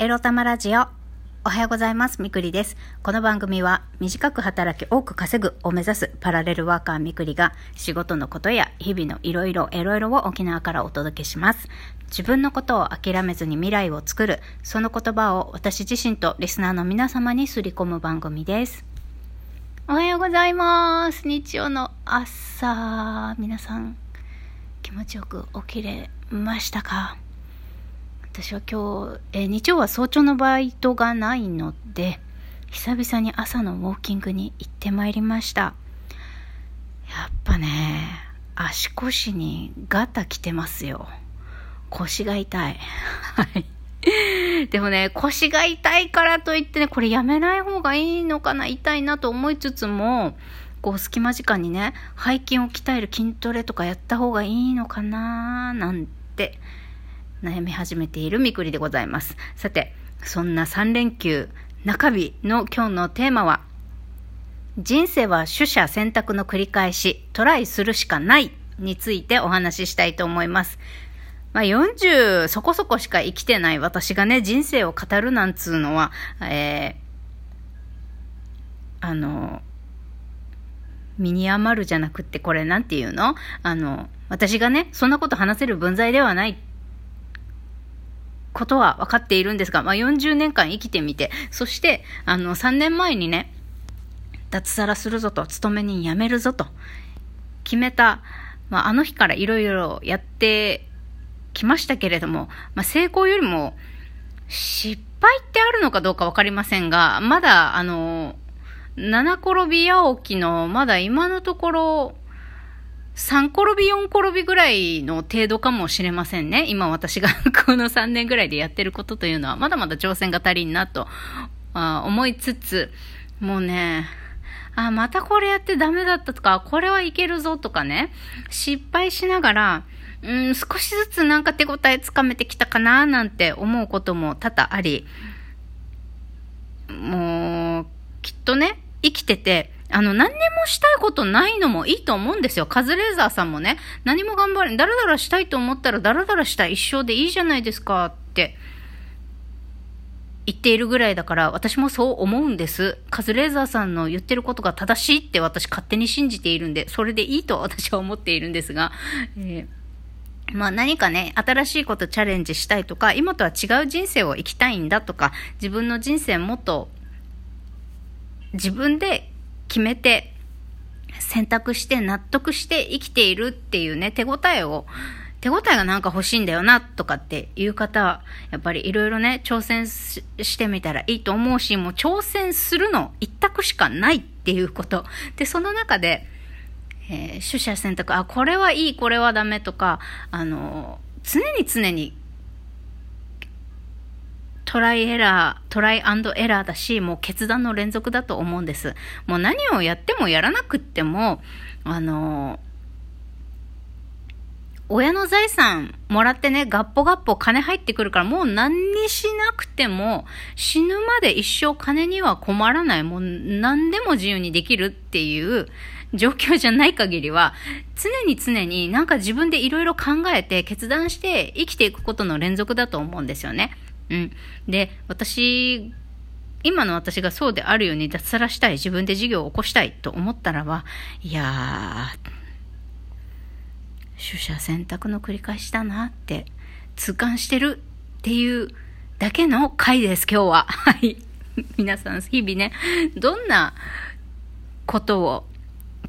エロ玉ラジオ。おはようございます。みくりです。この番組は短く働き多く稼ぐを目指すパラレルワーカーみくりが仕事のことや日々のいろいろエロいろを沖縄からお届けします。自分のことを諦めずに未来を作る、その言葉を私自身とリスナーの皆様にすり込む番組です。おはようございます。日曜の朝、皆さん気持ちよく起きれましたか？私は今日、えー日曜は早朝のバイトがないので、久々に朝のウォーキングに行ってまいりました。やっぱね、足腰にガタ来てますよ。腰が痛い。はい。でもね、腰が痛いからといってね、これやめない方がいいのかな、痛いなと思いつつも、こう隙間時間にね、背筋を鍛える筋トレとかやった方がいいのかな、なんて、悩み始めているみくりでございます。さて、そんな3連休中日の今日のテーマは、人生は取捨選択の繰り返し、トライするしかないについてお話ししたいと思います。まあ、40そこそこしか生きてない私がね、人生を語るなんつうのは、えー、あの、身に余るじゃなくって、これなんていうの？あの、私がね、そんなこと話せる分際ではないことは分かっているんですが、まあ、40年間生きてみて、そして、あの、3年前にね、脱サラするぞと、勤め人辞めるぞと、決めた、まあ、あの日からいろいろやってきましたけれども、まあ、成功よりも、失敗ってあるのかどうか分かりませんが、まだ、あの、七転び八起きの、まだ今のところ、3転び4転びぐらいの程度かもしれませんね。今私がこの3年ぐらいでやってることというのは、まだまだ挑戦が足りんなと思いつつ、もうね、あ、またこれやってダメだったとか、これはいけるぞとかね、失敗しながら、うん、少しずつなんか手応えつかめてきたかななんて思うことも多々あり、もう、きっとね、生きてて、あの、何にもしたいことないのもいいと思うんですよ。カズレーザーさんもね、何も頑張れ、だらだらしたいと思ったら、だらだらした一生でいいじゃないですかって言っているぐらいだから、私もそう思うんです。カズレーザーさんの言ってることが正しいって私勝手に信じているんで、それでいいと 私は思っているんですが、えーまあ何かね、新しいことチャレンジしたいとか、今とは違う人生を生きたいんだとか、自分の人生もっと自分で決めて、選択して納得して生きているっていうね、手応えを、手応えがなんか欲しいんだよな、とかっていう方は、やっぱりいろいろね、挑戦してみたらいいと思うし、もう挑戦するの一択しかないっていうこと。で、その中で、えー取捨選択、あ、これはいい、これはダメとか、あの、常に常に、トライエラー、トライエラーだし、もう決断の連続だと思うんです。もう何をやってもやらなくっても、あの、親の財産もらってね、ガッポガッポ金入ってくるから、もう何にしなくても、死ぬまで一生金には困らない。もう何でも自由にできるっていう状況じゃない限りは、常に常になんか自分でいろいろ考えて決断して生きていくことの連続だと思うんですよね。うん。で、私、今の私がそうであるように脱サラしたい、自分で事業を起こしたいと思ったらば、いやー、取捨選択の繰り返しだなって痛感してるっていうだけの回です、今日は。はい。皆さん、日々ね、どんなことを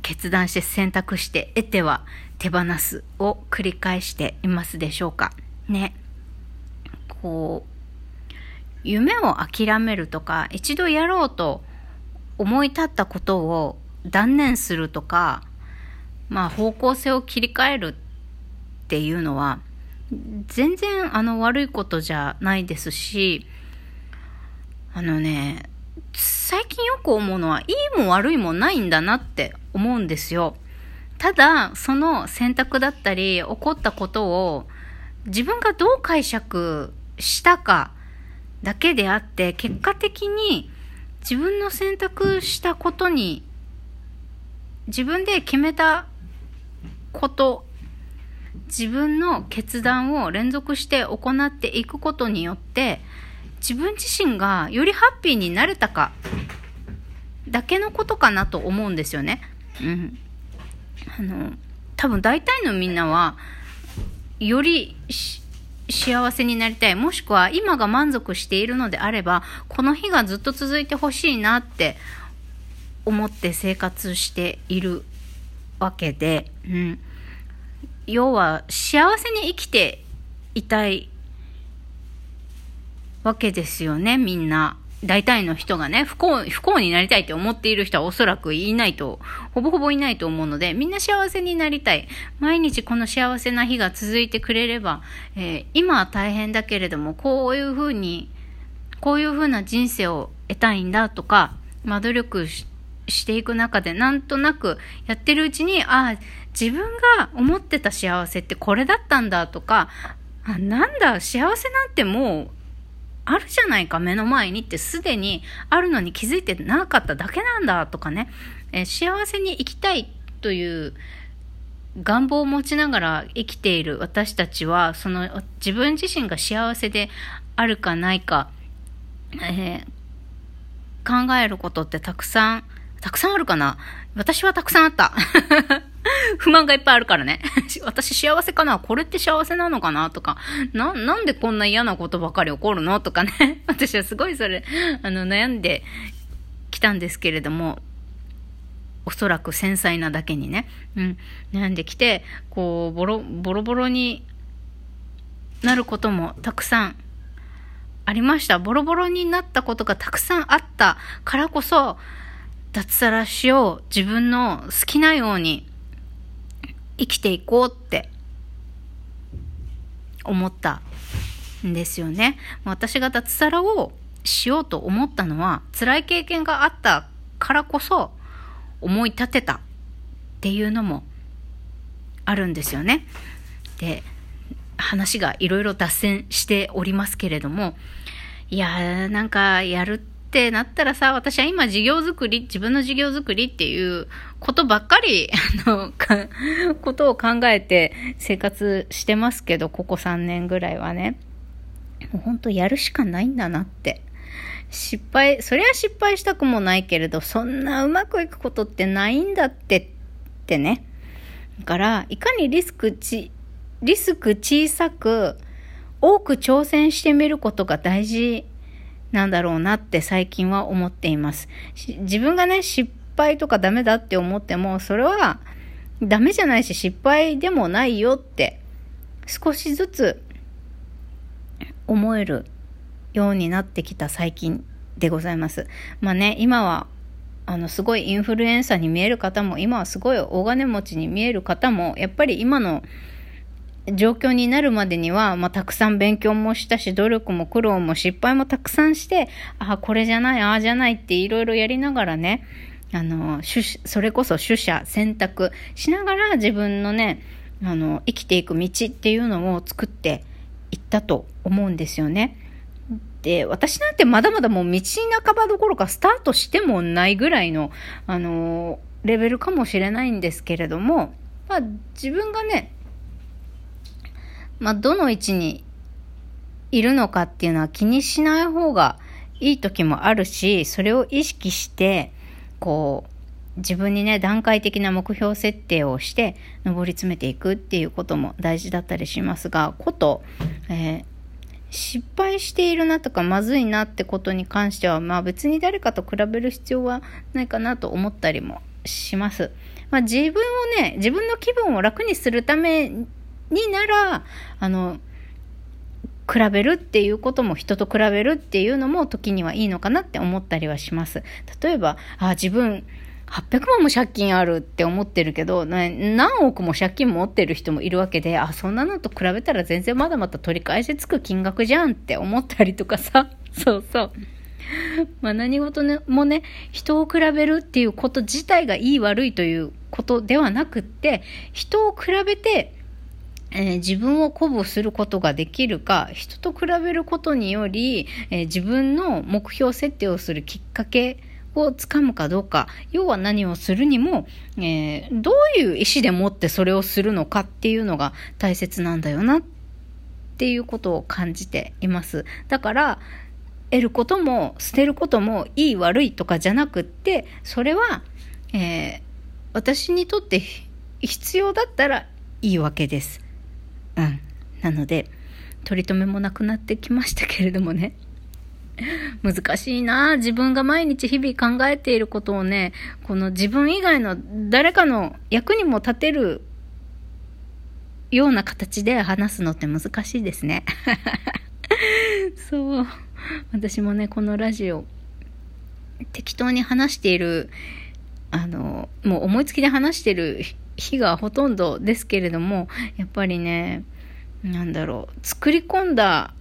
決断して選択して得ては手放すを繰り返していますでしょうか。ね。こう、夢を諦めるとか、一度やろうと思い立ったことを断念するとか、まあ方向性を切り替えるっていうのは、全然あの悪いことじゃないですし、あのね、最近よく思うのは、いいも悪いもないんだなって思うんですよ。ただ、その選択だったり、起こったことを、自分がどう解釈したかだけであって、結果的に自分の選択したことに、自分で決めたこと、自分の決断を連続して行っていくことによって、自分自身がよりハッピーになれたか、だけのことかなと思うんですよね。うん。あの、多分大体のみんなは、より幸せになりたい。もしくは今が満足しているのであれば、この日がずっと続いてほしいなって思って生活しているわけで、うん。要は幸せに生きていたいわけですよね、みんな。大体の人がね、不幸、不幸になりたいって思っている人はおそらくいないと、ほぼほぼいないと思うので、みんな幸せになりたい。毎日この幸せな日が続いてくれれば、えー、今は大変だけれども、こういうふうに、こういうふうな人生を得たいんだとか、まあ努力していく中で、なんとなくやってるうちに、ああ、自分が思ってた幸せってこれだったんだとか、あなんだ、幸せなんてもうあるじゃないか、目の前にってすでにあるのに気づいてなかっただけなんだとかね、えー、幸せに生きたいという願望を持ちながら生きている私たちは、その自分自身が幸せであるかないか、えー、考えることってたくさん、たくさんあるかな？私はたくさんあった。不満がいっぱいあるからね。私幸せかな？これって幸せなのかな？とか、な、なんでこんな嫌なことばかり起こるの？とかね。私はすごいそれ、あの、悩んできたんですけれども、おそらく繊細なだけにね、うん、悩んできて、こう、ボロ、ボロボロになることもたくさんありました。ボロボロになったことがたくさんあったからこそ、脱サラしよう。自分の好きなように生きていこうって思ったんですよね。私が脱サラをしようと思ったのは辛い経験があったからこそ思い立てたっていうのもあるんですよね。で、話がいろいろ脱線しておりますけれども、いやなんかやるってってなったらさ、私は今事業作り、自分の事業作りっていうことばっかり、あの、か、ことを考えて生活してますけど、ここ3年ぐらいはね。もうほんとやるしかないんだなって。失敗、そりゃ失敗したくもないけれど、そんなうまくいくことってないんだってってね。だから、いかにリスクち、リスク小さく、多く挑戦してみることが大事なんだろうなって最近は思っています。自分がね、失敗とかダメだって思っても、それはダメじゃないし失敗でもないよって少しずつ思えるようになってきた最近でございます。まあね、今はあの、すごいインフルエンサーに見える方も、今はすごい大金持ちに見える方も、やっぱり今の状況になるまでには、まあ、たくさん勉強もしたし、努力も苦労も失敗もたくさんして、ああ、これじゃない、ああじゃないっていろいろやりながらね、あの、それこそ取捨選択しながら自分のね、あの、生きていく道っていうのを作っていったと思うんですよね。で、私なんてまだまだもう道半ばどころかスタートしてもないぐらいの、あの、レベルかもしれないんですけれども、まあ自分がね、まあ、どの位置にいるのかっていうのは気にしない方がいい時もあるし、それを意識して、こう、自分にね、段階的な目標設定をして、上り詰めていくっていうことも大事だったりしますが、こと、えー、失敗しているなとか、まずいなってことに関しては、まあ別に誰かと比べる必要はないかなと思ったりもします。まあ自分をね、自分の気分を楽にするためになら、あの、比べるっていうことも人と比べるっていうのも時にはいいのかなって思ったりはします。例えば、あ、自分800万も借金あるって思ってるけど、何億も借金持ってる人もいるわけで、あ、そんなのと比べたら全然まだまだ取り返しつく金額じゃんって思ったりとかさ、そうそう。まあ何事もね、人を比べるっていうこと自体がいい悪いということではなくって、人を比べてえー、自分を鼓舞することができるか、人と比べることにより、えー、自分の目標設定をするきっかけをつかむかどうか、要は何をするにも、えー、どういう意思でもってそれをするのかっていうのが大切なんだよなっていうことを感じています。だから、得ることも捨てることもいい悪いとかじゃなくってそれは、え、私にとって必要だったらいいわけです。うん。なので取り留めもなくなってきましたけれどもね。難しいな自分が毎日日々考えていることをね、この自分以外の誰かの役にも立てるような形で話すのって難しいですね。そう。私もね、このラジオ、適当に話している、あの、もう思いつきで話してる日がほとんどですけれども、やっぱりね、なんだろう、作り込んだ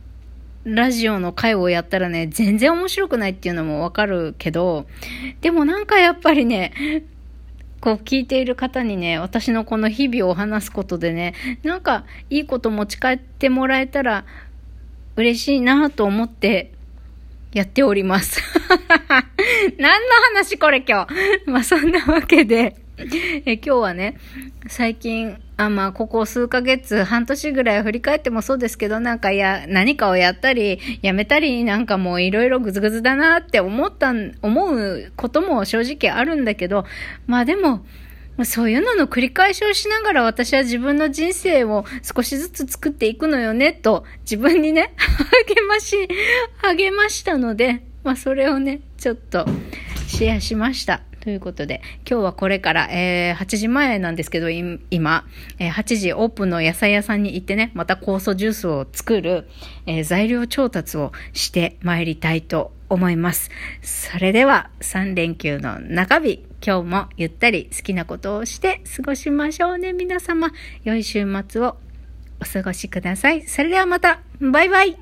ラジオの回をやったらね、全然面白くないっていうのもわかるけど、でもなんかやっぱりね、こう聞いている方にね、私のこの日々を話すことでね、なんかいいこと持ち帰ってもらえたら嬉しいなと思ってやっております。何の話これ今日。まあそんなわけでえ今日はね、最近、あまあ、ここ数ヶ月、半年ぐらい振り返ってもそうですけど、なんかや、何かをやったり、やめたり、なんかもういろいろぐずぐずだなって思った、思うことも正直あるんだけど、まあでも、そういうのの繰り返しをしながら私は自分の人生を少しずつ作っていくのよね、と自分にね、励まし、励ましたので、まあそれをね、ちょっとシェアしました。ということで、今日はこれから、えー、8時前なんですけど、今、えー、8時オープンの野菜屋さんに行ってね、また酵素ジュースを作る、えー、材料調達をして参りたいと思います。それでは、3連休の中日、今日もゆったり好きなことをして過ごしましょうね、皆様。良い週末をお過ごしください。それではまた、バイバイ